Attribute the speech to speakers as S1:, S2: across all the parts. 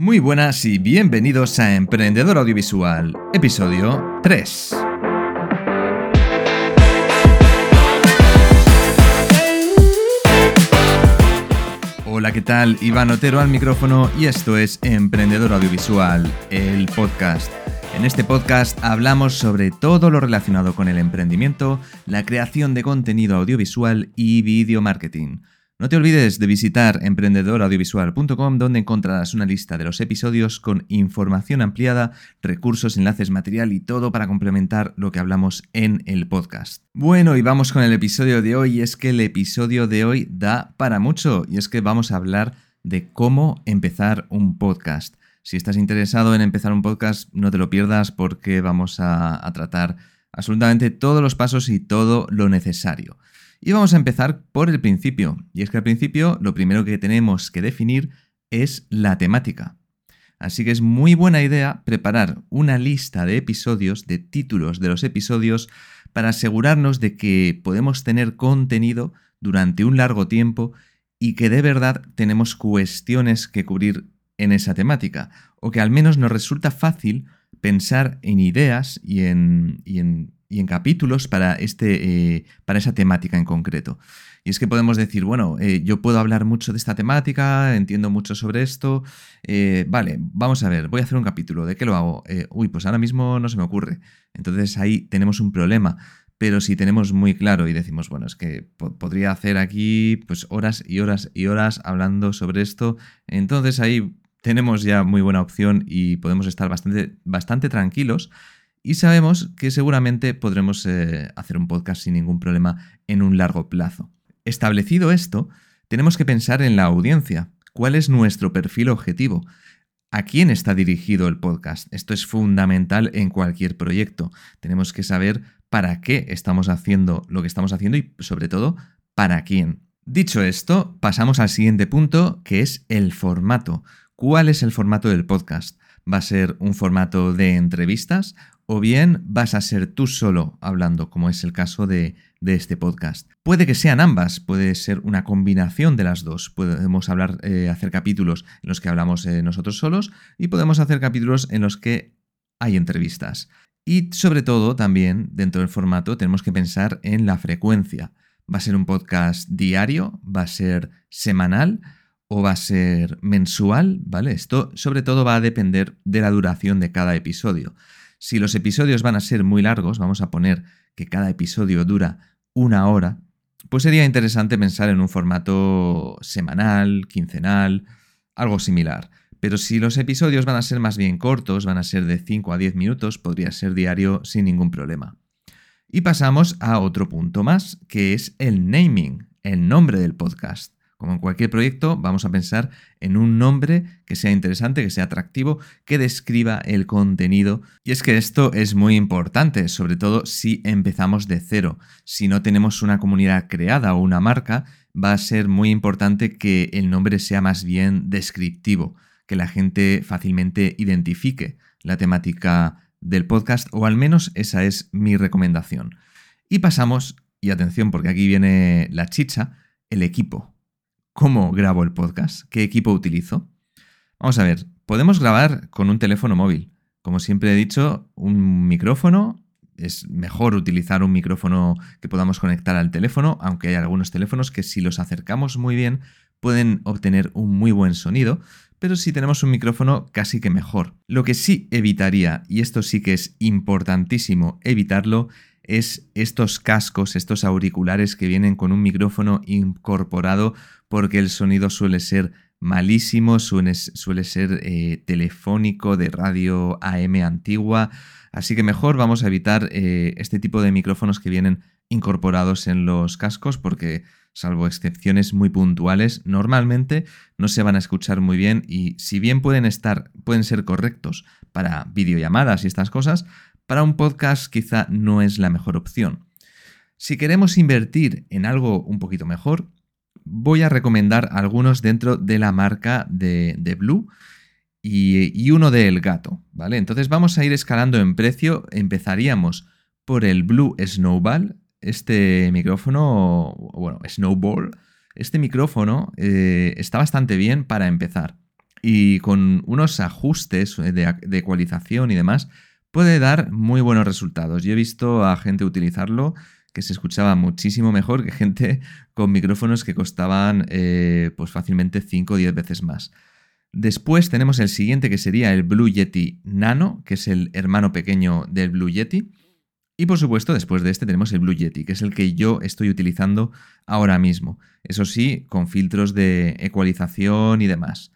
S1: Muy buenas y bienvenidos a Emprendedor Audiovisual, episodio 3. Hola, ¿qué tal? Iván Otero al micrófono y esto es Emprendedor Audiovisual, el podcast. En este podcast hablamos sobre todo lo relacionado con el emprendimiento, la creación de contenido audiovisual y video marketing. No te olvides de visitar emprendedoraudiovisual.com donde encontrarás una lista de los episodios con información ampliada, recursos, enlaces, material y todo para complementar lo que hablamos en el podcast. Bueno, y vamos con el episodio de hoy. Es que el episodio de hoy da para mucho y es que vamos a hablar de cómo empezar un podcast. Si estás interesado en empezar un podcast, no te lo pierdas porque vamos a tratar absolutamente todos los pasos y todo lo necesario. Y vamos a empezar por el principio. Y es que al principio lo primero que tenemos que definir es la temática. Así que es muy buena idea preparar una lista de episodios, de títulos de los episodios, para asegurarnos de que podemos tener contenido durante un largo tiempo y que de verdad tenemos cuestiones que cubrir en esa temática, o que al menos nos resulta fácil pensar en ideas y en, y en y en capítulos para, este, eh, para esa temática en concreto. Y es que podemos decir, bueno, eh, yo puedo hablar mucho de esta temática, entiendo mucho sobre esto. Eh, vale, vamos a ver, voy a hacer un capítulo. ¿De qué lo hago? uy, pues ahora mismo no se me ocurre. Entonces ahí tenemos un problema. Pero si tenemos muy claro y decimos, bueno, es que podría hacer aquí pues horas y horas y horas hablando sobre esto, entonces ahí tenemos ya muy buena opción y podemos estar bastante, bastante tranquilos y sabemos que seguramente podremos eh, hacer un podcast sin ningún problema en un largo plazo. Establecido esto, tenemos que pensar en la audiencia. ¿Cuál es nuestro perfil objetivo? ¿A quién está dirigido el podcast? Esto es fundamental en cualquier proyecto. Tenemos que saber para qué estamos haciendo lo que estamos haciendo y sobre todo para quién. Dicho esto, pasamos al siguiente punto, que es el formato. ¿Cuál es el formato del podcast? ¿Va a ser un formato de entrevistas o bien vas a ser tú solo hablando, como es el caso de, este podcast. Puede que sean ambas, puede ser una combinación de las dos. Podemos hablar, eh, hacer capítulos en los que hablamos eh, nosotros solos y podemos hacer capítulos en los que hay entrevistas. Y sobre todo también dentro del formato tenemos que pensar en la frecuencia. ¿Va a ser un podcast diario? ¿Va a ser semanal? ¿O va a ser mensual? ¿Vale? Esto sobre todo va a depender de la duración de cada episodio. Si los episodios van a ser muy largos, vamos a poner que cada episodio dura una hora, pues sería interesante pensar en un formato semanal, quincenal, algo similar. Pero si los episodios van a ser más bien cortos, van a ser de 5 a 10 minutos, podría ser diario sin ningún problema. Y pasamos a otro punto más, que es el naming, el nombre del podcast. Como en cualquier proyecto, vamos a pensar en un nombre que sea interesante, que sea atractivo, que describa el contenido. Y es que esto es muy importante, sobre todo si empezamos de cero. Si no tenemos una comunidad creada o una marca, va a ser muy importante que el nombre sea más bien descriptivo, que la gente fácilmente identifique la temática del podcast, o al menos esa es mi recomendación. Y pasamos, y atención porque aquí viene la chicha, el equipo. ¿Cómo grabo el podcast? ¿Qué equipo utilizo? Vamos a ver, podemos grabar con un teléfono móvil. Como siempre he dicho, un micrófono. Es mejor utilizar un micrófono que podamos conectar al teléfono, aunque hay algunos teléfonos que si los acercamos muy bien pueden obtener un muy buen sonido, pero si tenemos un micrófono casi que mejor. Lo que sí evitaría, y esto sí que es importantísimo evitarlo, es estos cascos, estos auriculares que vienen con un micrófono incorporado porque el sonido suele ser malísimo, suele, ser eh, telefónico, de radio AM antigua, así que mejor vamos a evitar eh, este tipo de micrófonos que vienen incorporados en los cascos porque salvo excepciones muy puntuales, normalmente no se van a escuchar muy bien y si bien pueden estar pueden ser correctos para videollamadas y estas cosas, para un podcast quizá no es la mejor opción. Si queremos invertir en algo un poquito mejor, voy a recomendar algunos dentro de la marca de, Blue y, uno de El Gato, ¿vale? Entonces vamos a ir escalando en precio. Empezaríamos por el Blue Snowball, este micrófono, bueno, Snowball. Este micrófono eh, está bastante bien para empezar. y con unos ajustes de, ecualización y demás puede dar muy buenos resultados. Yo he visto a gente utilizarlo que se escuchaba muchísimo mejor que gente con micrófonos que costaban eh, pues fácilmente 5 o 10 veces más. Después tenemos el siguiente que sería el Blue Yeti Nano, que es el hermano pequeño del Blue Yeti. Y por supuesto, después de este tenemos el Blue Yeti, que es el que yo estoy utilizando ahora mismo. Eso sí, con filtros de ecualización y demás.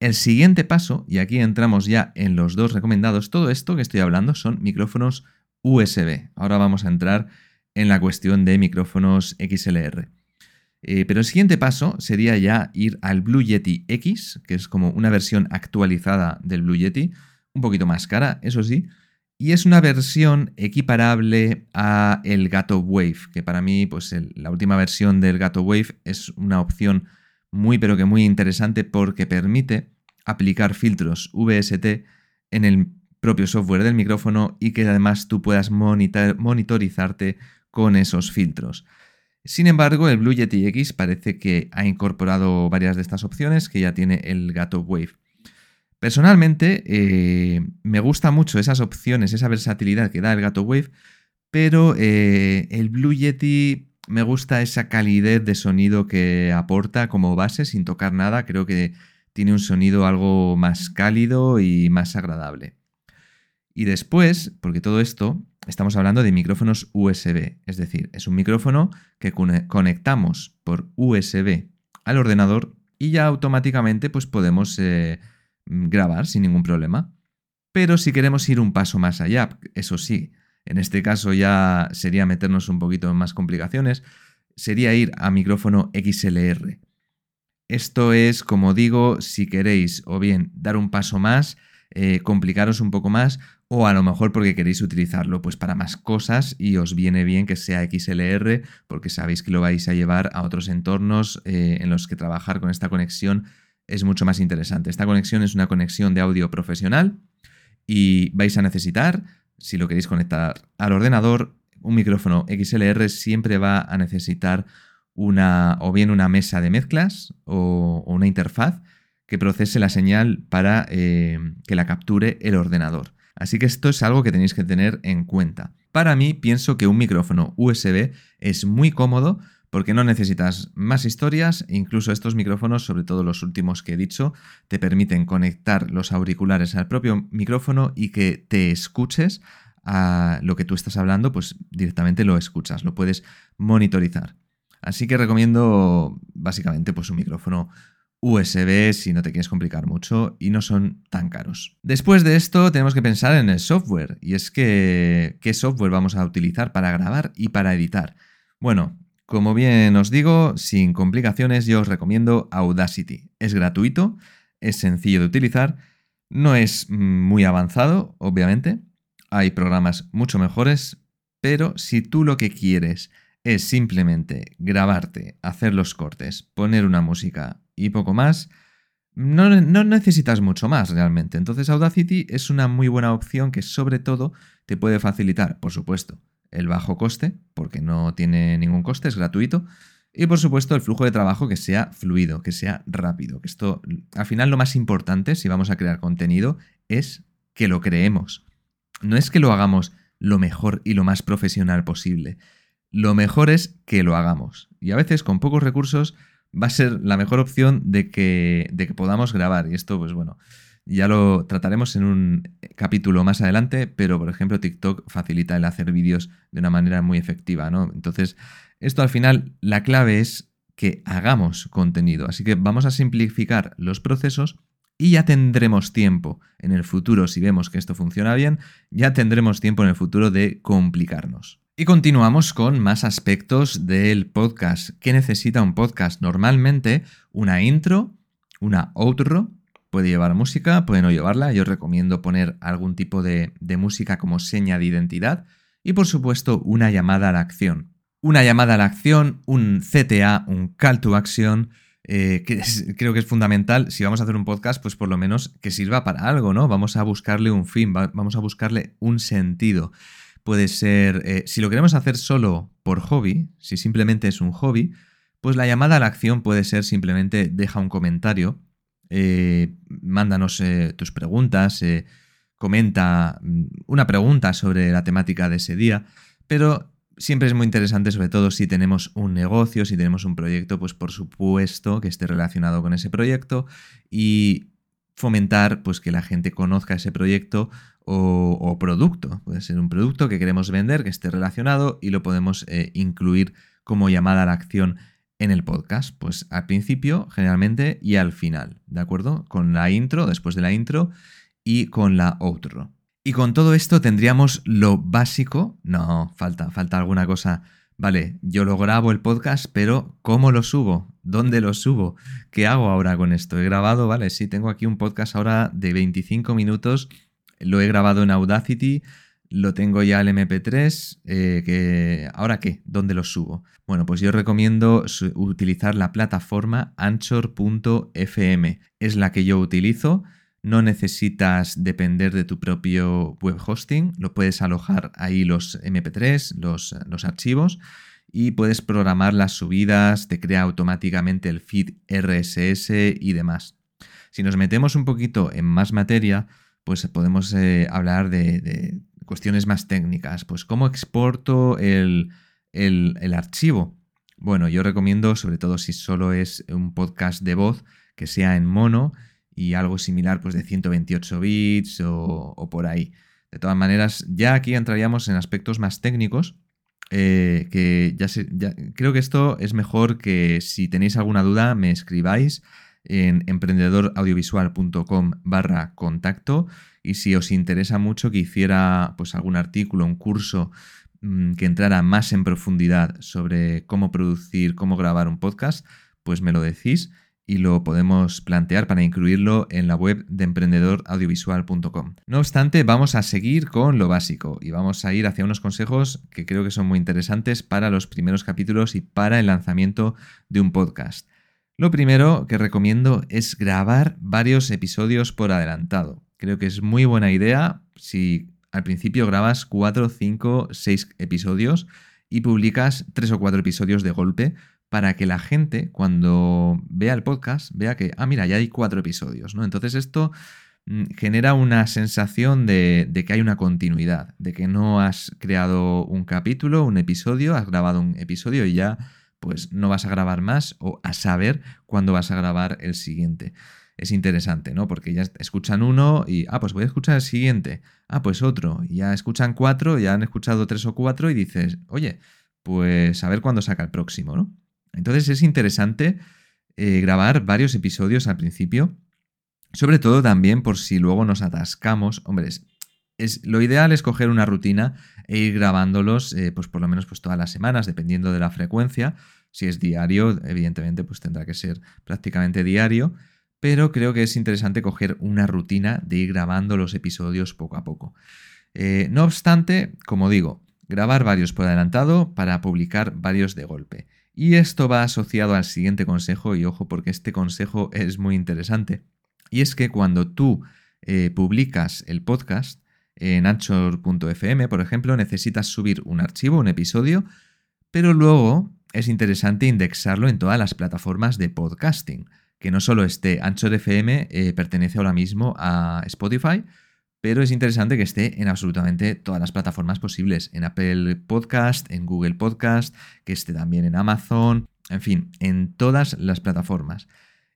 S1: El siguiente paso, y aquí entramos ya en los dos recomendados, todo esto que estoy hablando son micrófonos USB. Ahora vamos a entrar en la cuestión de micrófonos XLR. Eh, pero el siguiente paso sería ya ir al Blue Yeti X, que es como una versión actualizada del Blue Yeti, un poquito más cara, eso sí, y es una versión equiparable a el Gato Wave, que para mí, pues la última versión del Gato Wave es una opción muy pero que muy interesante porque permite aplicar filtros VST en el propio software del micrófono y que además tú puedas monitorizarte con esos filtros. Sin embargo, el Blue Yeti X parece que ha incorporado varias de estas opciones que ya tiene el Gato Wave. Personalmente, eh, me gusta mucho esas opciones, esa versatilidad que da el Gato Wave, pero eh, el Blue Yeti me gusta esa calidez de sonido que aporta como base sin tocar nada. Creo que tiene un sonido algo más cálido y más agradable. Y después, porque todo esto, estamos hablando de micrófonos USB, es decir, es un micrófono que conectamos por USB al ordenador y ya automáticamente pues podemos eh, grabar sin ningún problema. Pero si queremos ir un paso más allá, eso sí, en este caso ya sería meternos un poquito en más complicaciones, sería ir a micrófono XLR. Esto es, como digo, si queréis o bien dar un paso más, eh, complicaros un poco más, o a lo mejor porque queréis utilizarlo pues para más cosas y os viene bien que sea XLR porque sabéis que lo vais a llevar a otros entornos eh, en los que trabajar con esta conexión es mucho más interesante. Esta conexión es una conexión de audio profesional y vais a necesitar si lo queréis conectar al ordenador, un micrófono XLR siempre va a necesitar una o bien una mesa de mezclas o, una interfaz que procese la señal para eh, que la capture el ordenador. Así que esto es algo que tenéis que tener en cuenta. Para mí pienso que un micrófono USB es muy cómodo porque no necesitas más historias, incluso estos micrófonos, sobre todo los últimos que he dicho, te permiten conectar los auriculares al propio micrófono y que te escuches a lo que tú estás hablando, pues directamente lo escuchas, lo puedes monitorizar. Así que recomiendo básicamente pues un micrófono USB si no te quieres complicar mucho y no son tan caros. Después de esto tenemos que pensar en el software y es que qué software vamos a utilizar para grabar y para editar. Bueno, como bien os digo, sin complicaciones yo os recomiendo Audacity. Es gratuito, es sencillo de utilizar, no es muy avanzado, obviamente. Hay programas mucho mejores, pero si tú lo que quieres es simplemente grabarte, hacer los cortes, poner una música y poco más, no, no, necesitas mucho más realmente. Entonces Audacity es una muy buena opción que sobre todo te puede facilitar, por supuesto, el bajo coste, porque no tiene ningún coste, es gratuito. Y por supuesto el flujo de trabajo que sea fluido, que sea rápido. Que esto, al final lo más importante si vamos a crear contenido es que lo creemos. No es que lo hagamos lo mejor y lo más profesional posible. Lo mejor es que lo hagamos. Y a veces con pocos recursos va a ser la mejor opción de que, de que podamos grabar. Y esto, pues bueno, ya lo trataremos en un capítulo más adelante, pero por ejemplo TikTok facilita el hacer vídeos de una manera muy efectiva, ¿no? Entonces, esto al final, la clave es que hagamos contenido. Así que vamos a simplificar los procesos y ya tendremos tiempo en el futuro, si vemos que esto funciona bien, ya tendremos tiempo en el futuro de complicarnos. Y continuamos con más aspectos del podcast. ¿Qué necesita un podcast? Normalmente una intro, una outro Puede llevar música, puede no llevarla. Yo recomiendo poner algún tipo de, música como seña de identidad. Y por supuesto, una llamada a la acción. Una llamada a la acción, un CTA, un call to action, eh, que creo que es fundamental. Si vamos a hacer un podcast, pues por lo menos que sirva para algo, ¿no? Vamos a buscarle un fin, vamos a buscarle un sentido. Puede ser, eh, si lo queremos hacer solo por hobby, si simplemente es un hobby, pues la llamada a la acción puede ser simplemente deja un comentario eh, mándanos eh, tus preguntas, comenta mm, una pregunta sobre la temática de ese día, pero siempre es muy interesante, sobre todo si tenemos un negocio, si tenemos un proyecto, pues por supuesto que esté relacionado con ese proyecto y fomentar pues que la gente conozca ese proyecto o, producto. Puede ser un producto que queremos vender, que esté relacionado y lo podemos eh, incluir como llamada a la acción en el podcast. Pues al principio, generalmente, y al final, ¿de acuerdo? Con la intro, después de la intro y con la outro. Y con todo esto tendríamos lo básico. No, falta, falta alguna cosa. Vale, yo lo grabo el podcast, pero ¿cómo lo subo? ¿Dónde lo subo? ¿Qué hago ahora con esto? He grabado, vale, sí, tengo aquí un podcast ahora de 25 minutos. Lo he grabado en Audacity, lo tengo ya el MP3. Eh, ¿Ahora qué? ¿Dónde lo subo? Bueno, pues yo recomiendo utilizar la plataforma anchor.fm. Es la que yo utilizo no necesitas depender de tu propio web hosting, lo puedes alojar ahí los MP3, los, los archivos y puedes programar las subidas, te crea automáticamente el feed RSS y demás. Si nos metemos un poquito en más materia, pues podemos eh, hablar de, cuestiones más técnicas. Pues cómo exporto el, el archivo. Bueno, yo recomiendo, sobre todo si solo es un podcast de voz, que sea en mono y algo similar pues de 128 bits o, por ahí. De todas maneras, ya aquí entraríamos en aspectos más técnicos, eh, que ya, creo que esto es mejor que si tenéis alguna duda me escribáis en emprendedoraudiovisual.com barra contacto y si os interesa mucho que hiciera pues algún artículo, un curso mm, que entrara más en profundidad sobre cómo producir, cómo grabar un podcast, pues me lo decís y lo podemos plantear para incluirlo en la web de emprendedoraudiovisual.com. No obstante, vamos a seguir con lo básico y vamos a ir hacia unos consejos que creo que son muy interesantes para los primeros capítulos y para el lanzamiento de un podcast. Lo primero que recomiendo es grabar varios episodios por adelantado. Creo que es muy buena idea si al principio grabas 4, 5, 6 episodios y publicas 3 o 4 episodios de golpe para que la gente cuando vea el podcast vea que, ah, mira, ya hay cuatro episodios, ¿no? Entonces esto mm, genera una sensación de, que hay una continuidad, de que no has creado un capítulo, un episodio, has grabado un episodio y ya pues no vas a grabar más o a saber cuándo vas a grabar el siguiente. Es interesante, ¿no? Porque ya escuchan uno y, ah, pues voy a escuchar el siguiente, ah, pues otro, ya escuchan cuatro, ya han escuchado tres o cuatro y dices, oye, pues a ver cuándo saca el próximo, ¿no? Entonces es interesante eh, grabar varios episodios al principio, sobre todo también por si luego nos atascamos. Hombre, es, lo ideal es coger una rutina e ir grabándolos eh, pues por lo menos pues todas las semanas, dependiendo de la frecuencia. Si es diario, evidentemente pues tendrá que ser prácticamente diario, pero creo que es interesante coger una rutina de ir grabando los episodios poco a poco. Eh, no obstante, como digo, grabar varios por adelantado para publicar varios de golpe. Y esto va asociado al siguiente consejo, y ojo porque este consejo es muy interesante. Y es que cuando tú eh, publicas el podcast en anchor.fm, por ejemplo, necesitas subir un archivo, un episodio, pero luego es interesante indexarlo en todas las plataformas de podcasting. Que no solo esté Anchor FM, eh, pertenece ahora mismo a Spotify, pero es interesante que esté en absolutamente todas las plataformas posibles, en Apple Podcast, en Google Podcast, que esté también en Amazon, en fin, en todas las plataformas.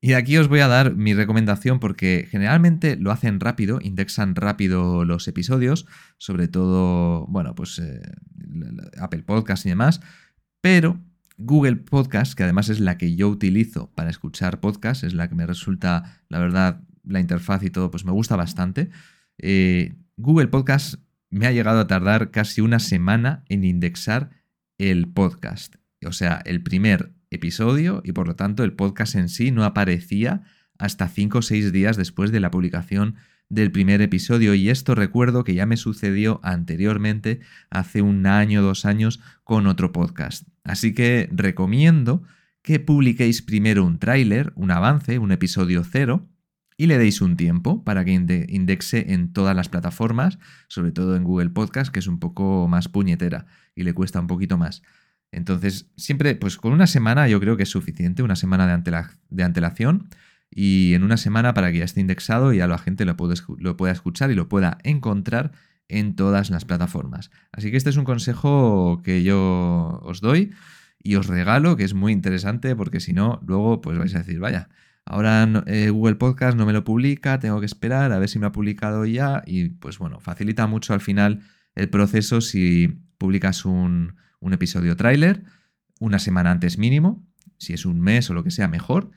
S1: Y aquí os voy a dar mi recomendación porque generalmente lo hacen rápido, indexan rápido los episodios, sobre todo, bueno, pues eh, Apple Podcast y demás, pero Google Podcast, que además es la que yo utilizo para escuchar podcast, es la que me resulta, la verdad, la interfaz y todo, pues me gusta bastante. Eh, Google Podcast me ha llegado a tardar casi una semana en indexar el podcast. O sea, el primer episodio y por lo tanto el podcast en sí no aparecía hasta 5 o 6 días después de la publicación del primer episodio y esto recuerdo que ya me sucedió anteriormente hace un año, dos años con otro podcast. Así que recomiendo que publiquéis primero un tráiler, un avance, un episodio cero, y le deis un tiempo para que indexe en todas las plataformas, sobre todo en Google Podcast, que es un poco más puñetera y le cuesta un poquito más. Entonces, siempre, pues con una semana yo creo que es suficiente, una semana de, antelación. y en una semana para que ya esté indexado y ya la gente lo, lo pueda escuchar y lo pueda encontrar en todas las plataformas. Así que este es un consejo que yo os doy y os regalo, que es muy interesante porque si no, luego pues vais a decir, vaya, ahora eh, Google Podcast no me lo publica, tengo que esperar a ver si me ha publicado ya y pues bueno, facilita mucho al final el proceso si publicas un, episodio tráiler una semana antes mínimo, si es un mes o lo que sea, mejor.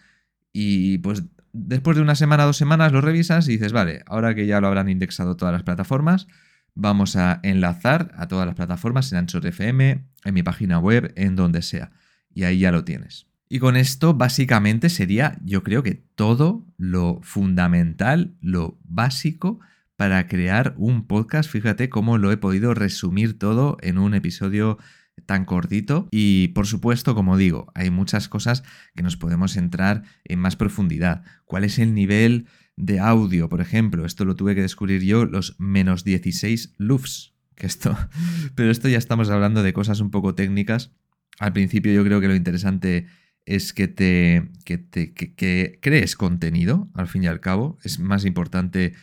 S1: Y pues después de una semana, dos semanas lo revisas y dices, vale, ahora que ya lo habrán indexado todas las plataformas, vamos a enlazar a todas las plataformas en Anchor FM, en mi página web, en donde sea. Y ahí ya lo tienes. Y con esto básicamente sería, yo creo que todo lo fundamental, lo básico para crear un podcast. Fíjate cómo lo he podido resumir todo en un episodio tan cortito y por supuesto, como digo, hay muchas cosas que nos podemos entrar en más profundidad. ¿Cuál es el nivel de audio, por ejemplo? Esto lo tuve que descubrir yo, los menos 16 LUFS. Que esto, pero esto ya estamos hablando de cosas un poco técnicas. Al principio yo creo que lo interesante es que te, que te que crees contenido, al fin y al cabo. Es más importante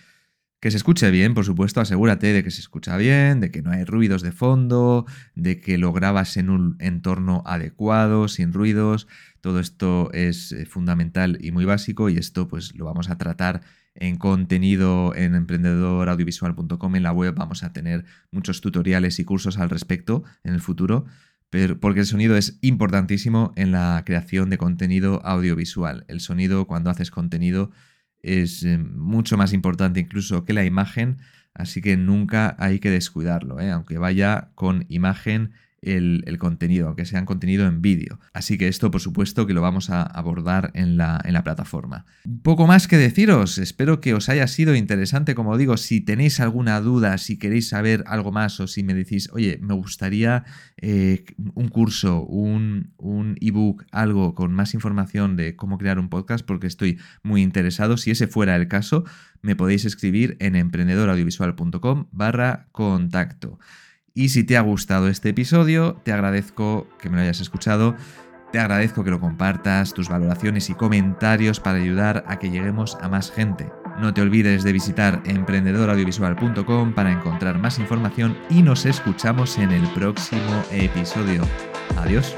S1: que se escuche bien, por supuesto, asegúrate de que se escucha bien, de que no hay ruidos de fondo, de que lo grabas en un entorno adecuado, sin ruidos. Todo esto es eh, fundamental y muy básico y esto pues lo vamos a tratar en contenido en emprendedoraudiovisual.com. En la web vamos a tener muchos tutoriales y cursos al respecto en el futuro, pero porque el sonido es importantísimo en la creación de contenido audiovisual. El sonido cuando haces contenido es eh, mucho más importante incluso que la imagen, así que nunca hay que descuidarlo, ¿eh? aunque vaya con imagen el, contenido, aunque sea contenido en vídeo. Así que esto, por supuesto, que lo vamos a abordar en la, en la, plataforma. Poco más que deciros, espero que os haya sido interesante, como digo, si tenéis alguna duda, si queréis saber algo más o si me decís, oye, me gustaría eh, un curso, un, un ebook, algo con más información de cómo crear un podcast, porque estoy muy interesado, si ese fuera el caso, me podéis escribir en emprendedoraudiovisual.com barra contacto. Y si te ha gustado este episodio, te agradezco que me lo hayas escuchado. Te agradezco que lo compartas, tus valoraciones y comentarios para ayudar a que lleguemos a más gente. No te olvides de visitar emprendedoraudiovisual.com para encontrar más información y nos escuchamos en el próximo episodio. Adiós.